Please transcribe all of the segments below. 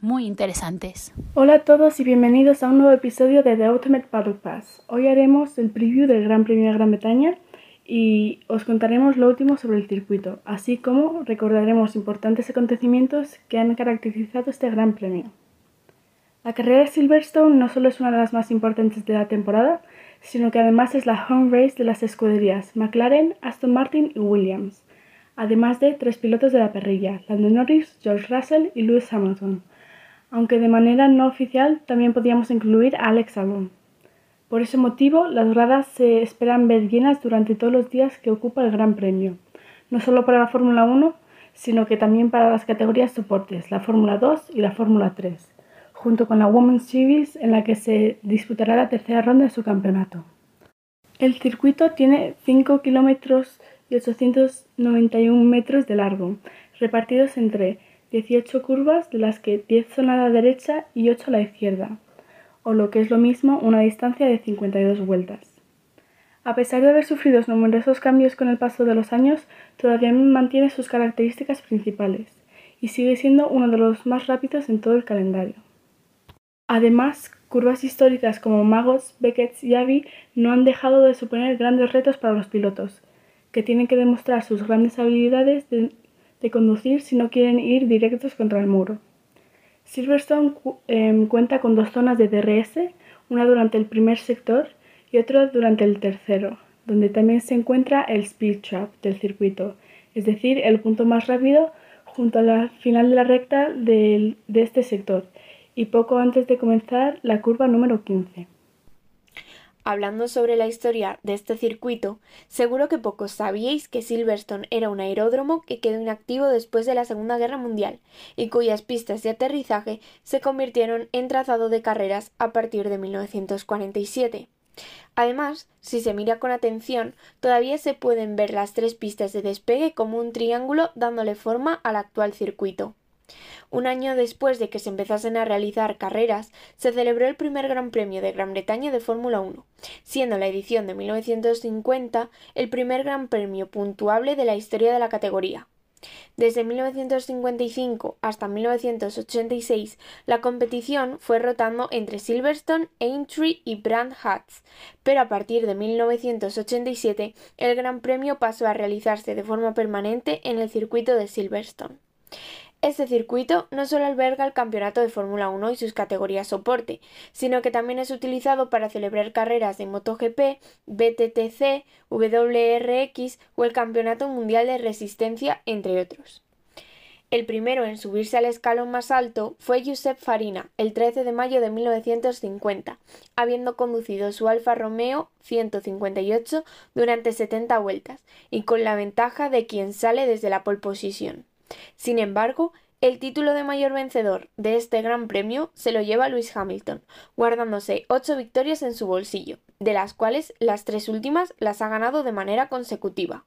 muy interesantes. Hola a todos y bienvenidos a un nuevo episodio de The Ultimate Paddock Pass. Hoy haremos el preview del Gran Premio de Gran Bretaña y os contaremos lo último sobre el circuito, así como recordaremos importantes acontecimientos que han caracterizado este Gran Premio. La carrera de Silverstone no solo es una de las más importantes de la temporada, sino que además es la home race de las escuderías McLaren, Aston Martin y Williams, además de tres pilotos de la perrilla, Lando Norris, George Russell y Lewis Hamilton, aunque de manera no oficial también podíamos incluir a Alex Albon. Por ese motivo, las gradas se esperan ver llenas durante todos los días que ocupa el Gran Premio, no solo para la Fórmula 1, sino que también para las categorías soportes, la Fórmula 2 y la Fórmula 3 junto con la Women's Series en la que se disputará la tercera ronda de su campeonato. El circuito tiene 5 kilómetros y 891 metros de largo, repartidos entre 18 curvas, de las que 10 son a la derecha y 8 a la izquierda, o lo que es lo mismo, una distancia de 52 vueltas. A pesar de haber sufrido numerosos cambios con el paso de los años, todavía mantiene sus características principales y sigue siendo uno de los más rápidos en todo el calendario. Además, curvas históricas como Magos, Beckett y Avi no han dejado de suponer grandes retos para los pilotos, que tienen que demostrar sus grandes habilidades de, conducir si no quieren ir directos contra el muro. Silverstone em, cuenta con dos zonas de DRS, una durante el primer sector y otra durante el tercero, donde también se encuentra el Speed Trap del circuito, es decir, el punto más rápido junto a la final de la recta de este sector, y poco antes de comenzar la curva número 15. Hablando sobre la historia de este circuito, seguro que pocos sabíais que Silverstone era un aeródromo que quedó inactivo después de la Segunda Guerra Mundial y cuyas pistas de aterrizaje se convirtieron en trazado de carreras a partir de 1947. Además, si se mira con atención, todavía se pueden ver las tres pistas de despegue como un triángulo dándole forma al actual circuito. Un año después de que se empezasen a realizar carreras, se celebró el primer Gran Premio de Gran Bretaña de Fórmula 1, siendo la edición de 1950 el primer Gran Premio puntuable de la historia de la categoría. Desde 1955 hasta 1986, la competición fue rotando entre Silverstone, Aintree y Brand Hats, pero a partir de 1987 el Gran Premio pasó a realizarse de forma permanente en el circuito de Silverstone. Este circuito no solo alberga el campeonato de Fórmula 1 y sus categorías soporte, sino que también es utilizado para celebrar carreras de MotoGP, BTTC, WRX o el Campeonato Mundial de Resistencia, entre otros. El primero en subirse al escalón más alto fue Josep Farina, el 13 de mayo de 1950, habiendo conducido su Alfa Romeo 158 durante 70 vueltas, y con la ventaja de quien sale desde la pole position. Sin embargo, el título de mayor vencedor de este Gran Premio se lo lleva Lewis Hamilton, guardándose ocho victorias en su bolsillo, de las cuales las tres últimas las ha ganado de manera consecutiva.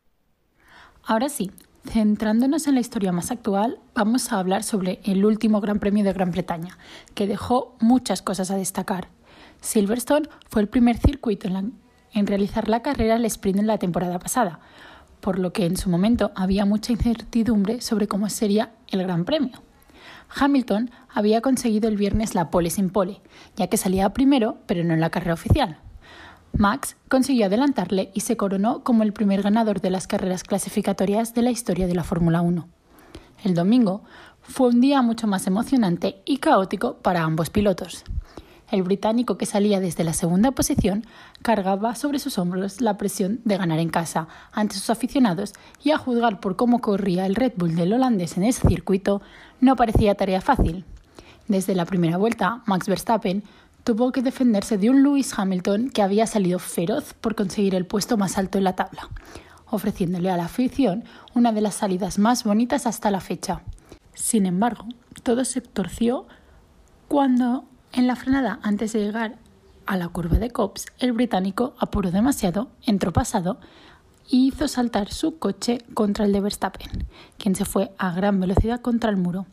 Ahora sí, centrándonos en la historia más actual, vamos a hablar sobre el último Gran Premio de Gran Bretaña, que dejó muchas cosas a destacar. Silverstone fue el primer circuito en, en realizar la carrera al sprint en la temporada pasada, por lo que en su momento había mucha incertidumbre sobre cómo sería el Gran Premio. Hamilton había conseguido el viernes la pole sin pole, ya que salía primero, pero no en la carrera oficial. Max consiguió adelantarle y se coronó como el primer ganador de las carreras clasificatorias de la historia de la Fórmula 1. El domingo fue un día mucho más emocionante y caótico para ambos pilotos. El británico que salía desde la segunda posición cargaba sobre sus hombros la presión de ganar en casa ante sus aficionados y a juzgar por cómo corría el Red Bull del holandés en ese circuito, no parecía tarea fácil. Desde la primera vuelta, Max Verstappen tuvo que defenderse de un Lewis Hamilton que había salido feroz por conseguir el puesto más alto en la tabla, ofreciéndole a la afición una de las salidas más bonitas hasta la fecha. Sin embargo, todo se torció cuando en la frenada, antes de llegar a la curva de Cops, el británico apuró demasiado, entró pasado y hizo saltar su coche contra el de Verstappen, quien se fue a gran velocidad contra el muro.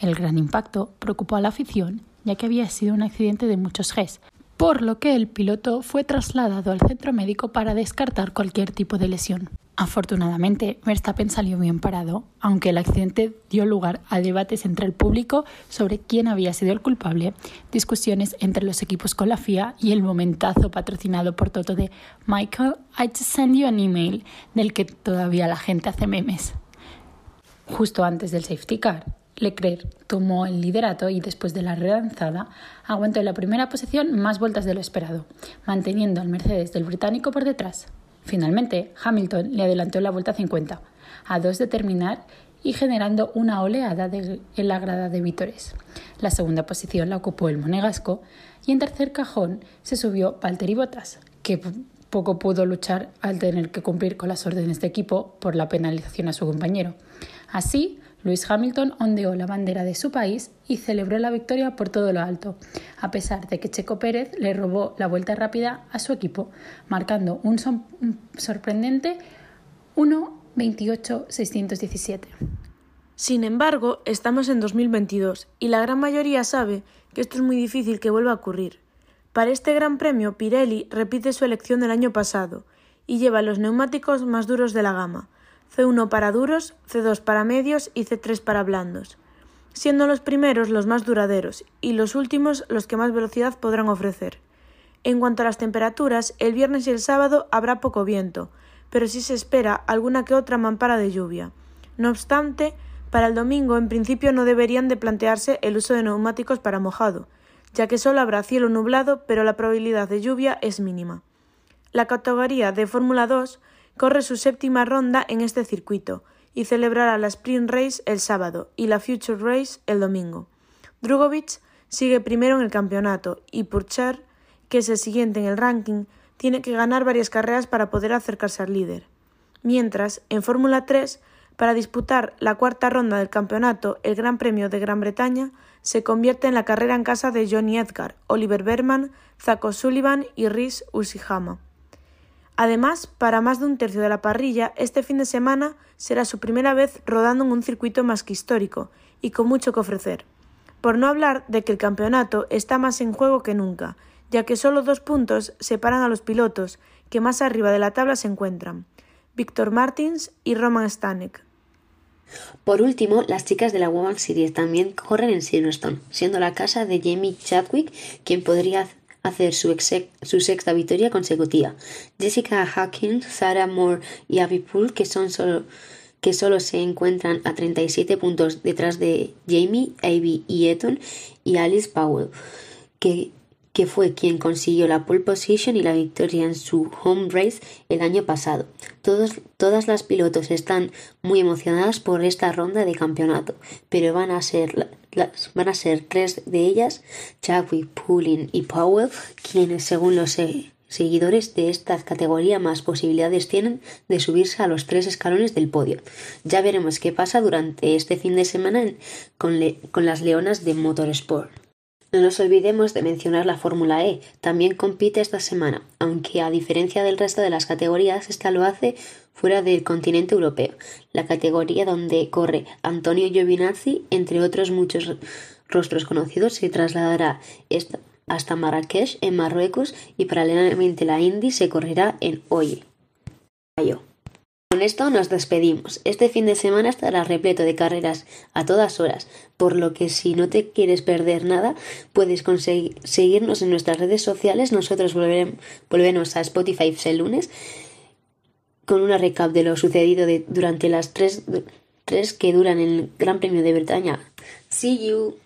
El gran impacto preocupó a la afición, ya que había sido un accidente de muchos Gs, por lo que el piloto fue trasladado al centro médico para descartar cualquier tipo de lesión. Afortunadamente, Verstappen salió bien parado, aunque el accidente dio lugar a debates entre el público sobre quién había sido el culpable, discusiones entre los equipos con la FIA y el momentazo patrocinado por Toto de Michael, I just send you an email, del que todavía la gente hace memes. Justo antes del safety car, Leclerc tomó el liderato y después de la relanzada aguantó en la primera posición más vueltas de lo esperado, manteniendo al Mercedes del británico por detrás. Finalmente, Hamilton le adelantó la vuelta 50, a dos de terminar y generando una oleada de, en la grada de vítores. La segunda posición la ocupó el monegasco y en tercer cajón se subió Valtteri Bottas, que poco pudo luchar al tener que cumplir con las órdenes de equipo por la penalización a su compañero. Así, Lewis Hamilton ondeó la bandera de su país y celebró la victoria por todo lo alto, a pesar de que Checo Pérez le robó la vuelta rápida a su equipo, marcando un, sorprendente 1.28.617. Sin embargo, estamos en 2022 y la gran mayoría sabe que esto es muy difícil que vuelva a ocurrir. Para este Gran Premio, Pirelli repite su elección del año pasado y lleva los neumáticos más duros de la gama, C1 para duros, C2 para medios y C3 para blandos, siendo los primeros los más duraderos y los últimos los que más velocidad podrán ofrecer. En cuanto a las temperaturas, el viernes y el sábado habrá poco viento, pero sí se espera alguna que otra mampara de lluvia. No obstante, para el domingo en principio no deberían de plantearse el uso de neumáticos para mojado, ya que solo habrá cielo nublado, pero la probabilidad de lluvia es mínima. La categoría de Fórmula 2 corre su séptima ronda en este circuito y celebrará la Sprint Race el sábado y la Future Race el domingo. Drugovic sigue primero en el campeonato y Purcher, que es el siguiente en el ranking, tiene que ganar varias carreras para poder acercarse al líder. Mientras, en Fórmula 3, para disputar la cuarta ronda del campeonato, el Gran Premio de Gran Bretaña se convierte en la carrera en casa de Johnny Edgar, Oliver Berman, Zaco Sullivan y Rhys Usihama. Además, para más de un tercio de la parrilla, este fin de semana será su primera vez rodando en un circuito más que histórico y con mucho que ofrecer. Por no hablar de que el campeonato está más en juego que nunca, ya que solo dos puntos separan a los pilotos que más arriba de la tabla se encuentran, Víctor Martins y Roman Stanek. Por último, las chicas de la Women's Series también corren en Silverstone, siendo la casa de Jamie Chadwick quien podría hacer su, su, sexta victoria consecutiva. Jessica Hawkins, Sarah Moore y Abby Poole, que, son solo, que solo se encuentran a 37 puntos detrás de Jamie, Abby y Eton, y Alice Powell, que que fue quien consiguió la pole position y la victoria en su home race el año pasado. Todos, todas las pilotos están muy emocionadas por esta ronda de campeonato, pero van a ser, las, van a ser tres de ellas, Chadwick, Pulling y Powell, quienes según los seguidores de esta categoría más posibilidades tienen de subirse a los tres escalones del podio. Ya veremos qué pasa durante este fin de semana con, con las leonas de Motorsport. No nos olvidemos de mencionar la Fórmula E, también compite esta semana, aunque a diferencia del resto de las categorías, esta lo hace fuera del continente europeo, la categoría donde corre Antonio Giovinazzi, entre otros muchos rostros conocidos, se trasladará hasta Marrakech, en Marruecos, y paralelamente la Indy se correrá en Oye. Con esto nos despedimos. Este fin de semana estará repleto de carreras a todas horas, por lo que si no te quieres perder nada, puedes seguirnos en nuestras redes sociales. Nosotros volveremos a Spotify el lunes con una recap de lo sucedido durante las tres, tres que duran el Gran Premio de Bretaña. See you.